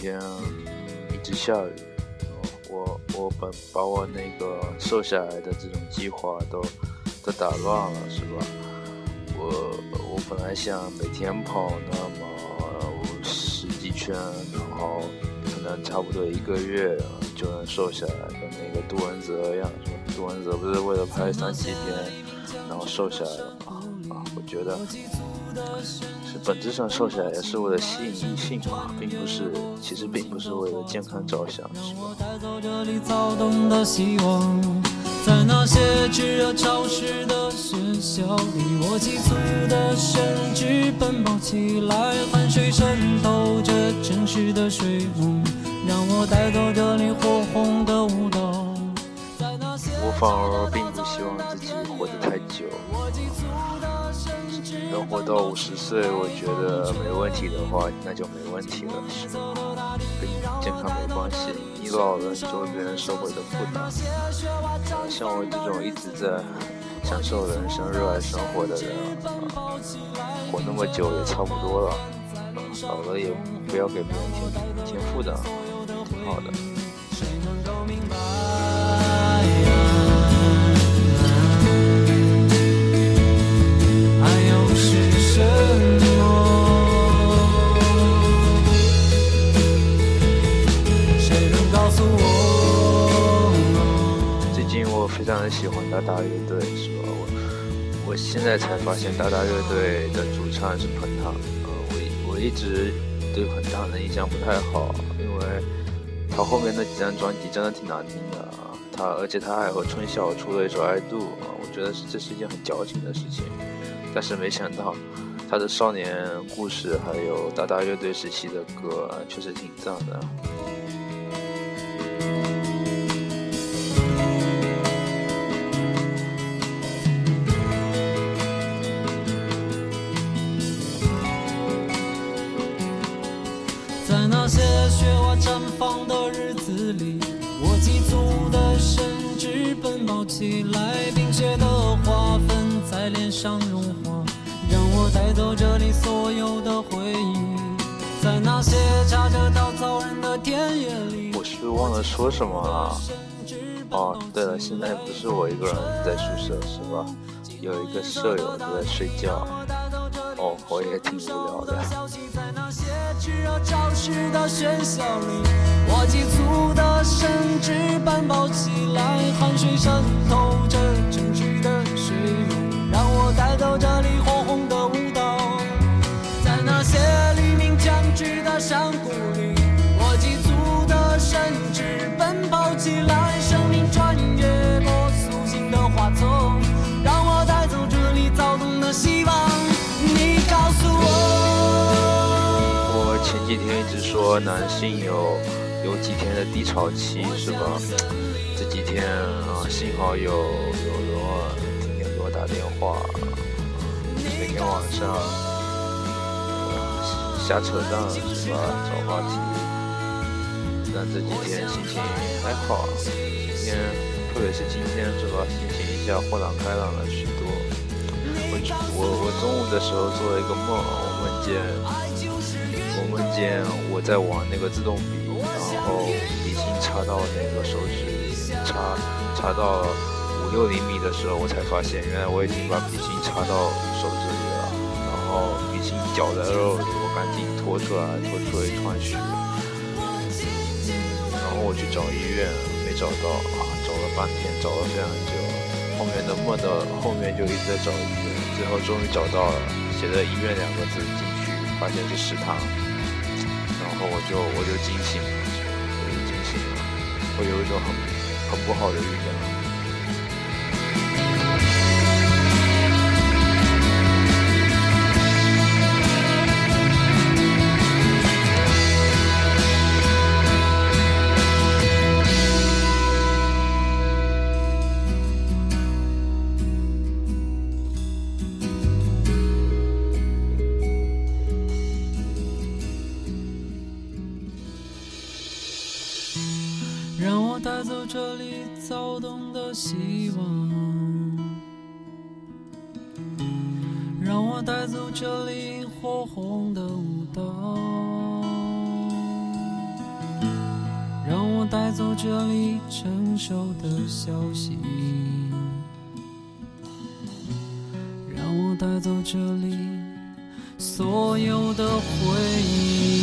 天一直下雨，我我本把我那个瘦下来的这种计划都都打乱了，是吧？我我本来想每天跑那么十几圈，然后可能差不多一个月就能瘦下来，跟那个杜文泽一样，是吧？杜文泽不是为了拍三级片，然后瘦下来了吗？啊，我觉得。是本质上瘦下来也是为了吸引异性嘛，并不是，其实并不是为了健康着想，是吧？在那些炙热潮湿的学校里，我急促的身躯奔跑起来，汗水渗透着城市的水雾，让我带走这里火红的舞蹈。我反而并不希望自己活得太久。能活到五十岁，我觉得没问题的话，那就没问题了，跟健康没关系，你老了你就会变成社会的负担。像我这种一直在享受人生、热爱生活的人，活那么久也差不多了。老了也不要给别人添添负担，挺好的。非常喜欢达达乐队，是吧？我我现在才发现达达乐队的主唱是彭坦。呃，我我一直对彭坦的印象不太好，因为他后面那几张专辑真的挺难听的。他而且他还和春晓出了一首《爱度》，啊，我觉得这是一件很矫情的事情。但是没想到他的少年故事还有达达乐队时期的歌，确实挺赞的。那些雪花绽放的日子里，我急促的伸直奔跑起来，冰雪的花粉在脸上融化，让我带走这里所有的回忆。在那些插着稻草人的田野里，我是忘了说什么了。哦，对了，现在不是我一个人在宿舍，是吧？有一个舍友都在睡觉。哦，我也挺无聊的。我急促的身躯奔跑起前几天一直说男性有有几天的低潮期是吧？这几天啊，幸好有有人天天给我打电话，每天晚上瞎扯淡是吧？找话题。但这几天心情还好，今天特别是今天是吧？心情一下豁然开朗了许多。我我我中午的时候做了一个梦，我梦见。瞬间我在玩那个自动笔，然后笔芯插到那个手指里，插插到五六厘米的时候，我才发现原来我已经把笔芯插到手指里了。然后笔芯绞在肉里，我赶紧拖出来，拖出了一团血。然后我去找医院，没找到啊，找了半天，找了非常久。后面的梦的后面就一直在找医院，最后终于找到了，写着医院两个字进去，发现是食堂。我就我就惊醒了，我就惊醒了，我有一种很很不好的预感。这里躁动的希望让我带走这里火红的舞蹈。让我带走这里成熟的消息，让我带走这里所有的回忆。